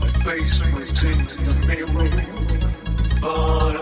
My face will in the mirror, but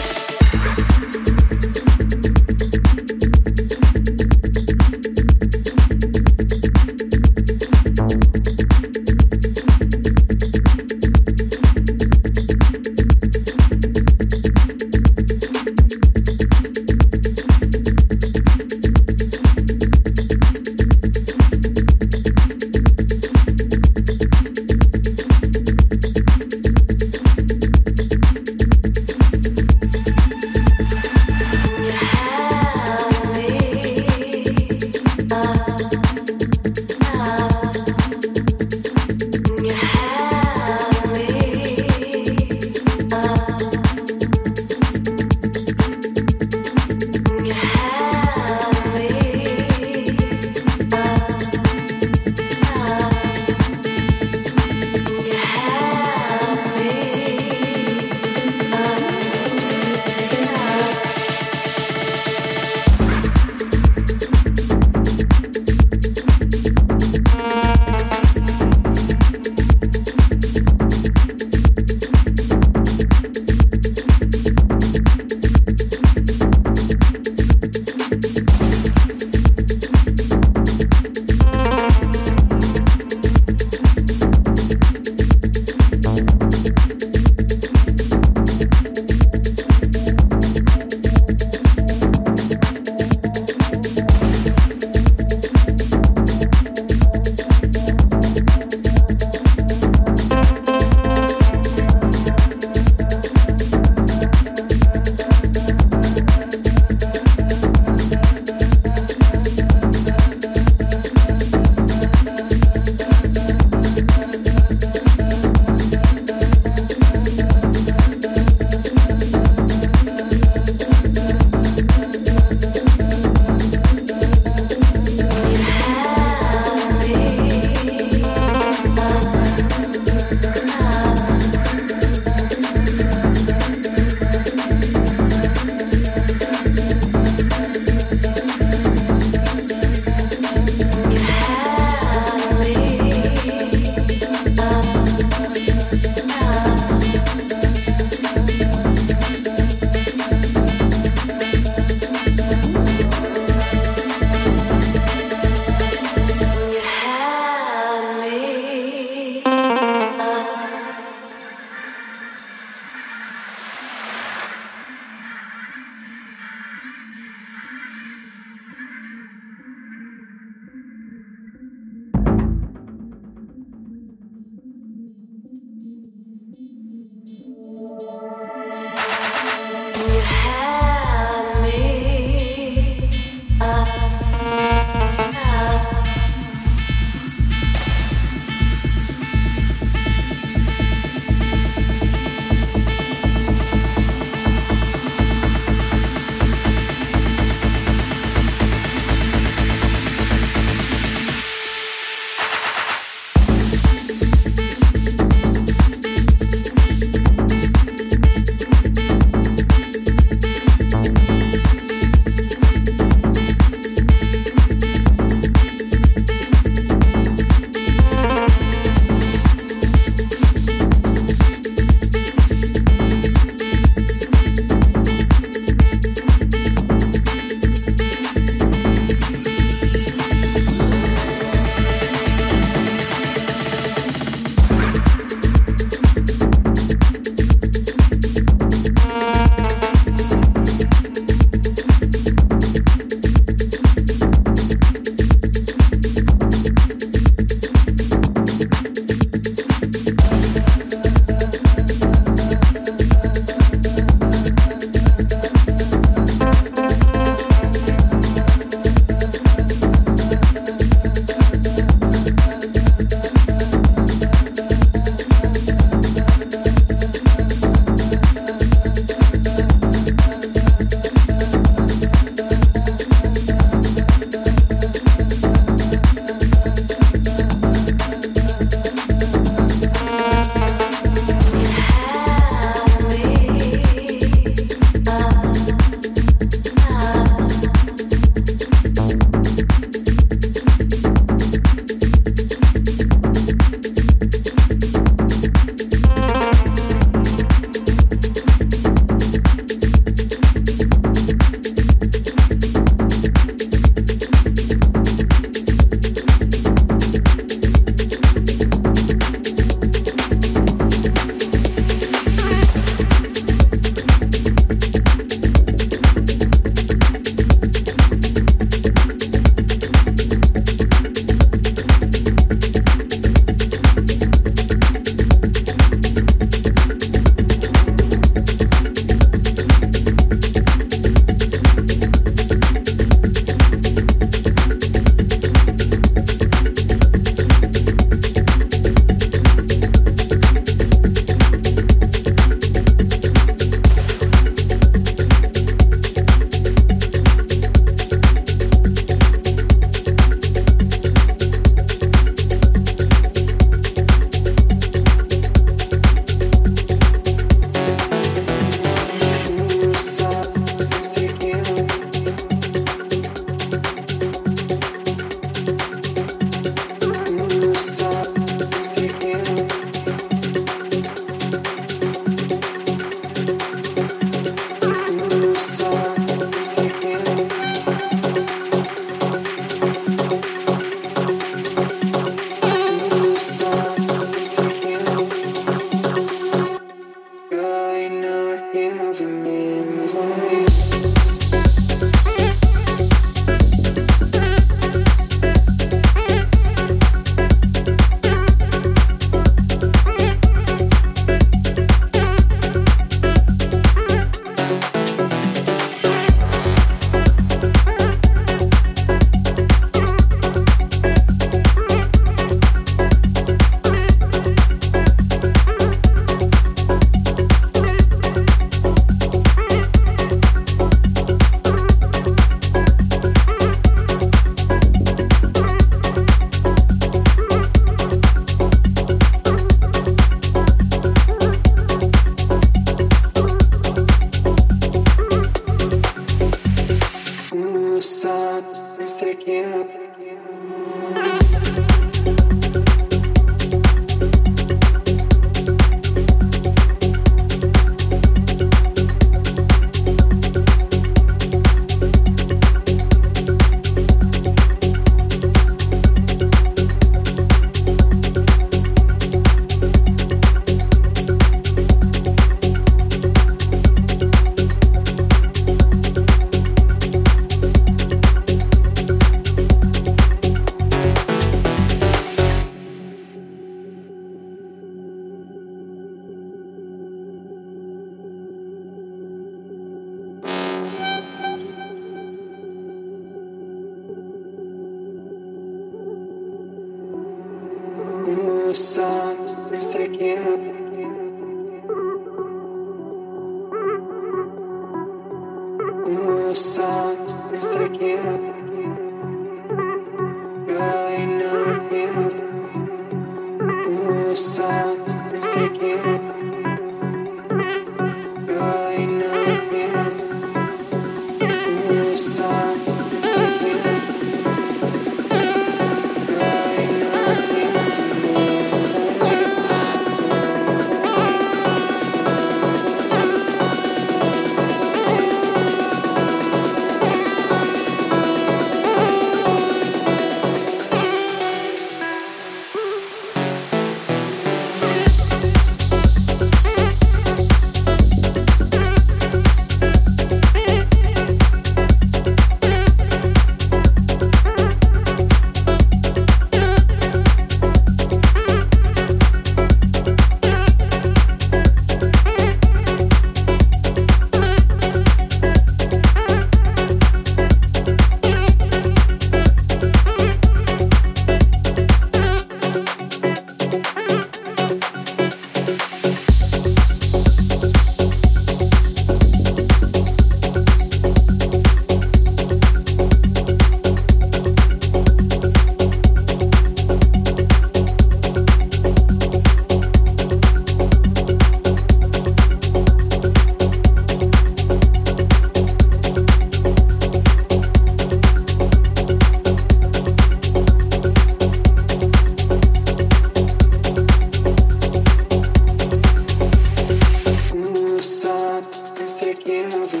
if you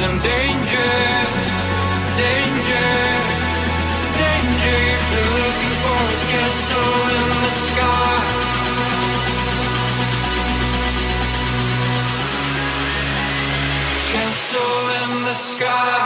in danger, danger, danger. If you're looking for a castle in the sky. Castle in the sky.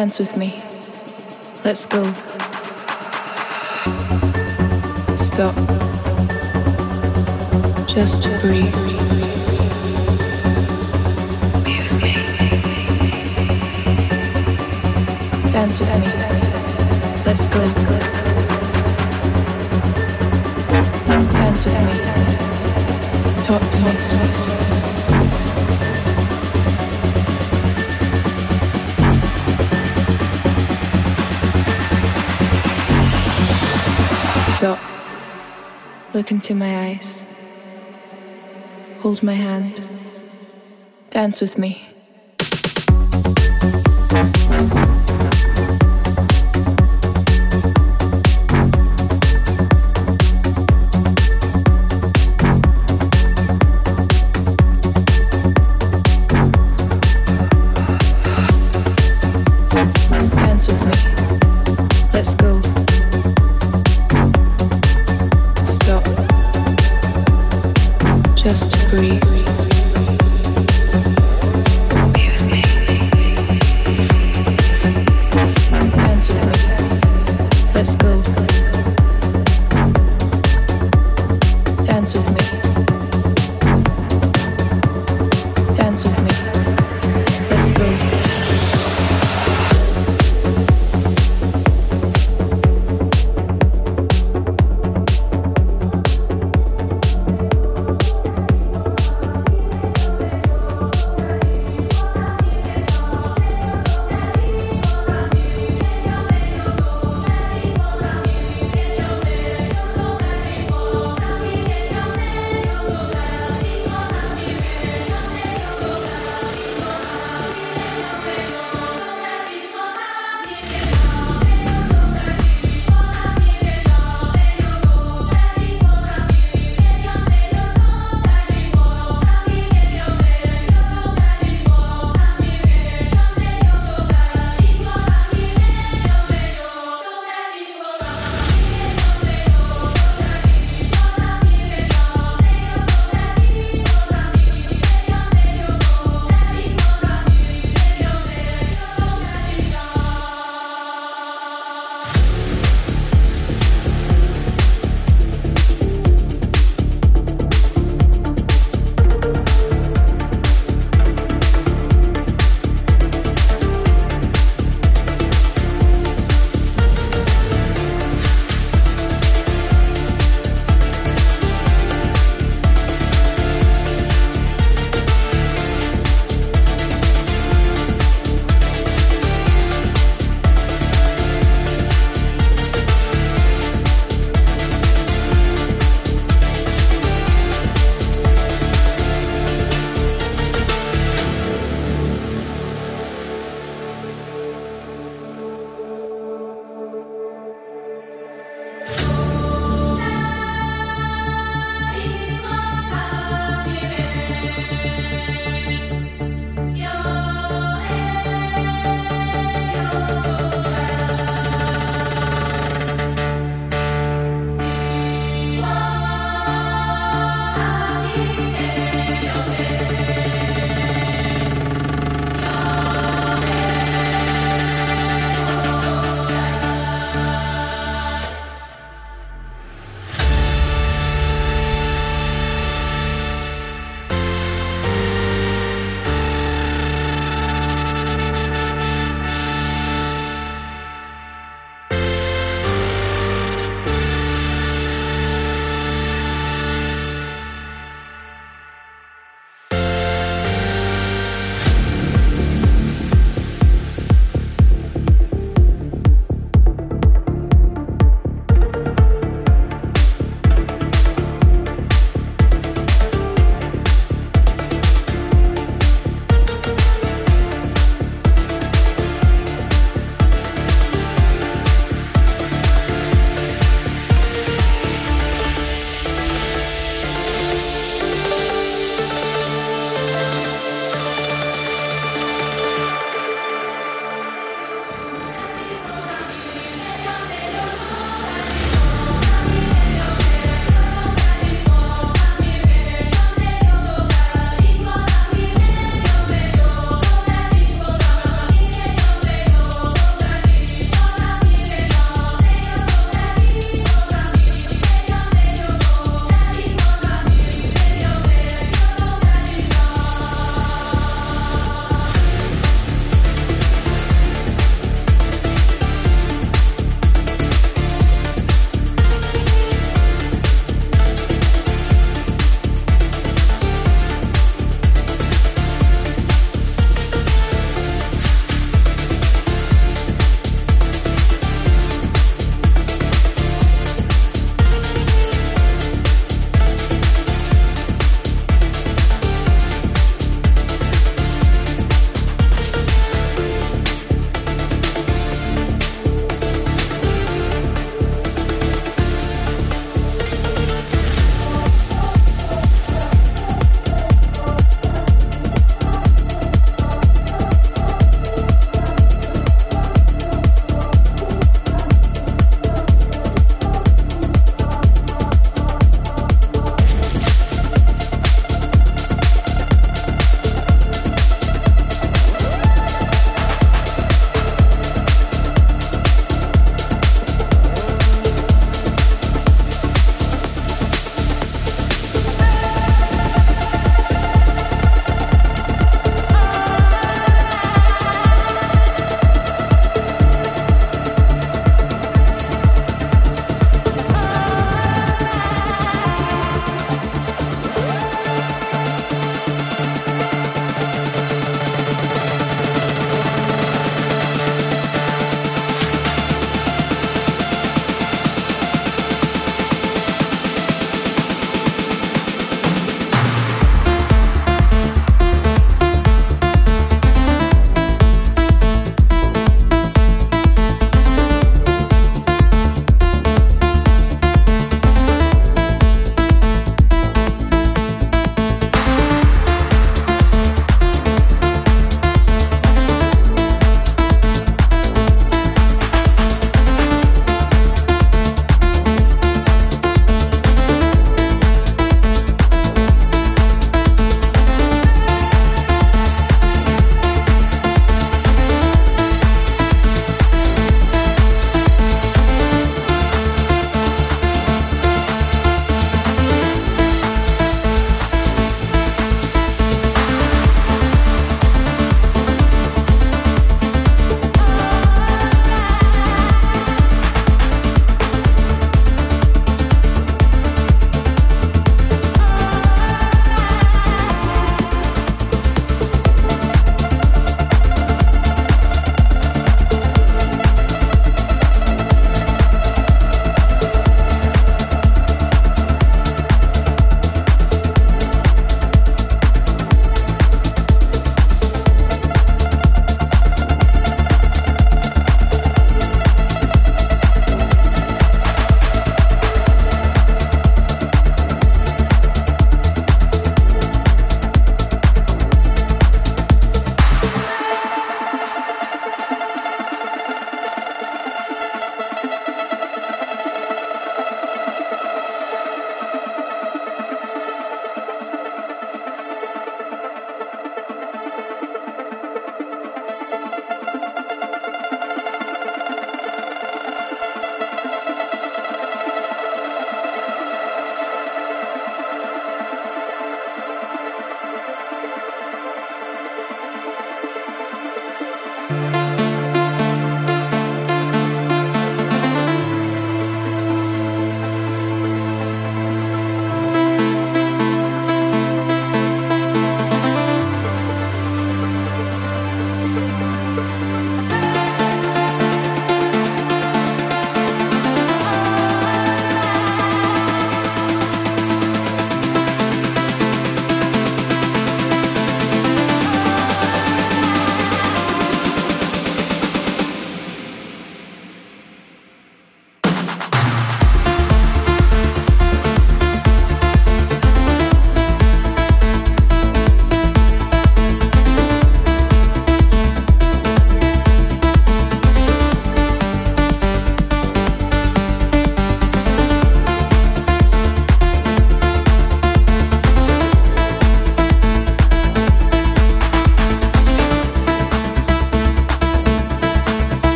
Dance with me. Let's go. Stop. Just breathe. Into my eyes. Hold my hand. Dance with me.